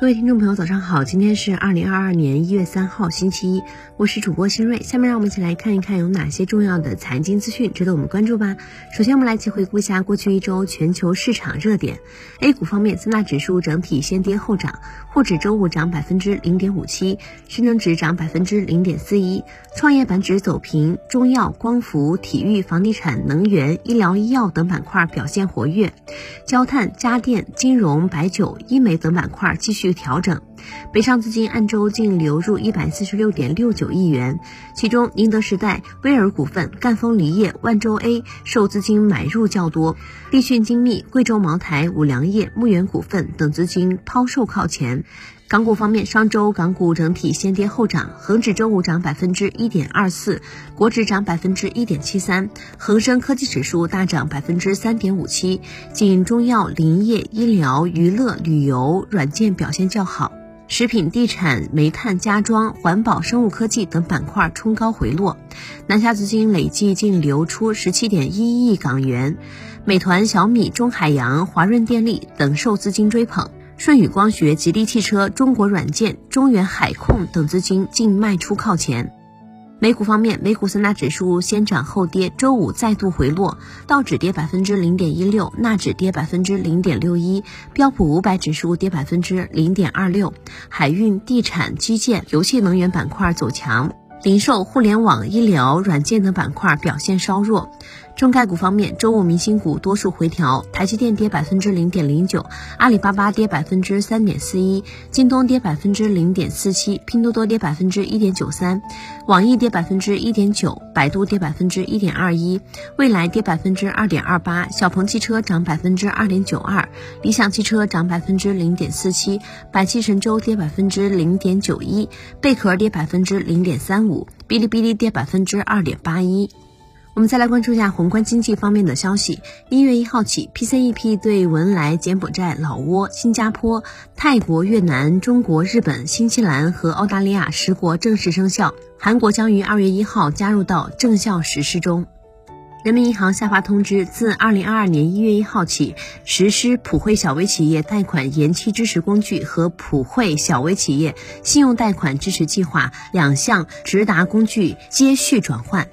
各位听众朋友，早上好！今天是二零二二年一月三号，星期一，我是主播新瑞。下面让我们一起来看一看有哪些重要的财经资讯值得我们关注吧。首先，我们来一起回顾一下过去一周全球市场热点。A 股方面，三大指数整体先跌后涨，沪指周五涨百分之零点五七，深成指涨百分之零点四一，创业板指走平，中药、光伏、体育、房地产、能源、医疗医药等板块表现活跃，焦炭、家电、金融、白酒、医美等板块继续。调整，北上资金按周净流入一百四十六点六九亿元，其中宁德时代、威尔股份、赣锋锂业、万洲 A 受资金买入较多，立讯精密、贵州茅台、五粮液、牧原股份等资金抛售靠前。港股方面，上周港股整体先跌后涨，恒指周五涨百分之一点二四，国指涨百分之一点七三，恒生科技指数大涨百分之三点五七，仅中药、林业、医疗、娱乐、旅游、软件表现较好，食品、地产、煤炭、家装、环保、生物科技等板块冲高回落。南下资金累计净流出十七点一亿港元，美团、小米、中海洋、华润电力等受资金追捧。舜宇光学、吉利汽车、中国软件、中原海控等资金净卖出靠前。美股方面，美股三大指数先涨后跌，周五再度回落，道指跌百分之零点一六，纳指跌百分之零点六一，标普五百指数跌百分之零点二六。海运、地产、基建、油气能源板块走强。零售、互联网、医疗、软件等板块表现稍弱。中概股方面，周五明星股多数回调，台积电跌百分之零点零九，阿里巴巴跌百分之三点四一，京东跌百分之零点四七，拼多多跌百分之一点九三，网易跌百分之一点九，百度跌百分之一点二一，蔚来跌百分之二点二八，小鹏汽车涨百分之二点九二，理想汽车涨百分之零点四七，百汽神州跌百分之零点九一，贝壳跌百分之零点三五，哔哩哔哩跌百分之二点八一。我们再来关注一下宏观经济方面的消息。一月一号起，PCEP 对文莱、柬埔寨、老挝、新加坡、泰国、越南、中国、日本、新西兰和澳大利亚十国正式生效，韩国将于二月一号加入到正效实施中。人民银行下发通知，自二零二二年一月一号起，实施普惠小微企业贷款延期支持工具和普惠小微企业信用贷款支持计划两项直达工具接续转换。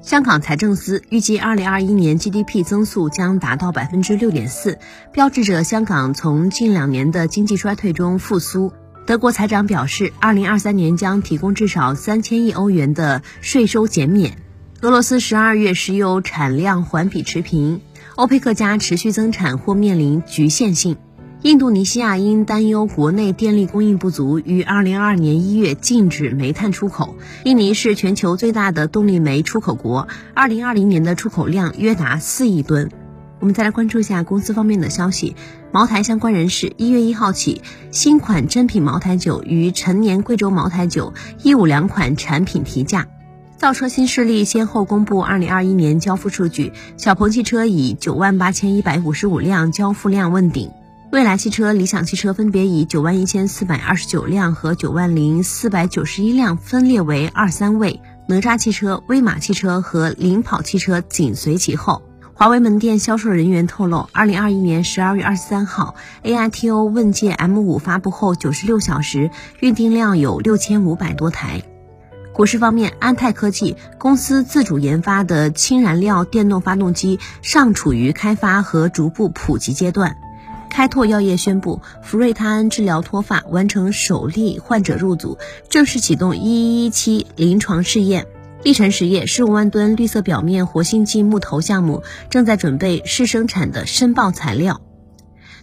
香港财政司预计，二零二一年 GDP 增速将达到百分之六点四，标志着香港从近两年的经济衰退中复苏。德国财长表示，二零二三年将提供至少三千亿欧元的税收减免。俄罗斯十二月石油产量环比持平，欧佩克加持续增产或面临局限性。印度尼西亚因担忧国内电力供应不足，于二零二二年一月禁止煤炭出口。印尼是全球最大的动力煤出口国，二零二零年的出口量约达四亿吨。我们再来关注一下公司方面的消息。茅台相关人士一月一号起，新款珍品茅台酒与陈年贵州茅台酒一五两款产品提价。造车新势力先后公布二零二一年交付数据，小鹏汽车以九万八千一百五十五辆交付量问鼎。蔚来汽车、理想汽车分别以九万一千四百二十九辆和九万零四百九十一辆分列为二三位，哪吒汽车、威马汽车和领跑汽车紧随其后。华为门店销售人员透露，二零二一年十二月二十三号，AITO 问界 M 五发布后九十六小时，预订量有六千五百多台。股市方面，安泰科技公司自主研发的氢燃料电动发动机尚处于开发和逐步普及阶段。开拓药业宣布，福瑞他安治疗脱发完成首例患者入组，正式启动一一期临床试验。历程实业十五万吨绿色表面活性剂木头项目正在准备试生产的申报材料。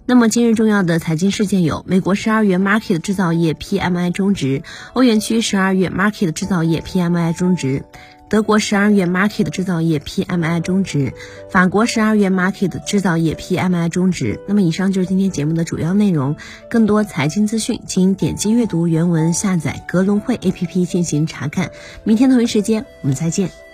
那么今日重要的财经事件有：美国十二月 Market 制造业 PMI 中值，欧元区十二月 Market 制造业 PMI 中值。德国十二月 Market 制造业 PMI 终值，法国十二月 Market 制造业 PMI 终值。那么以上就是今天节目的主要内容。更多财经资讯，请点击阅读原文，下载格隆汇 APP 进行查看。明天同一时间我们再见。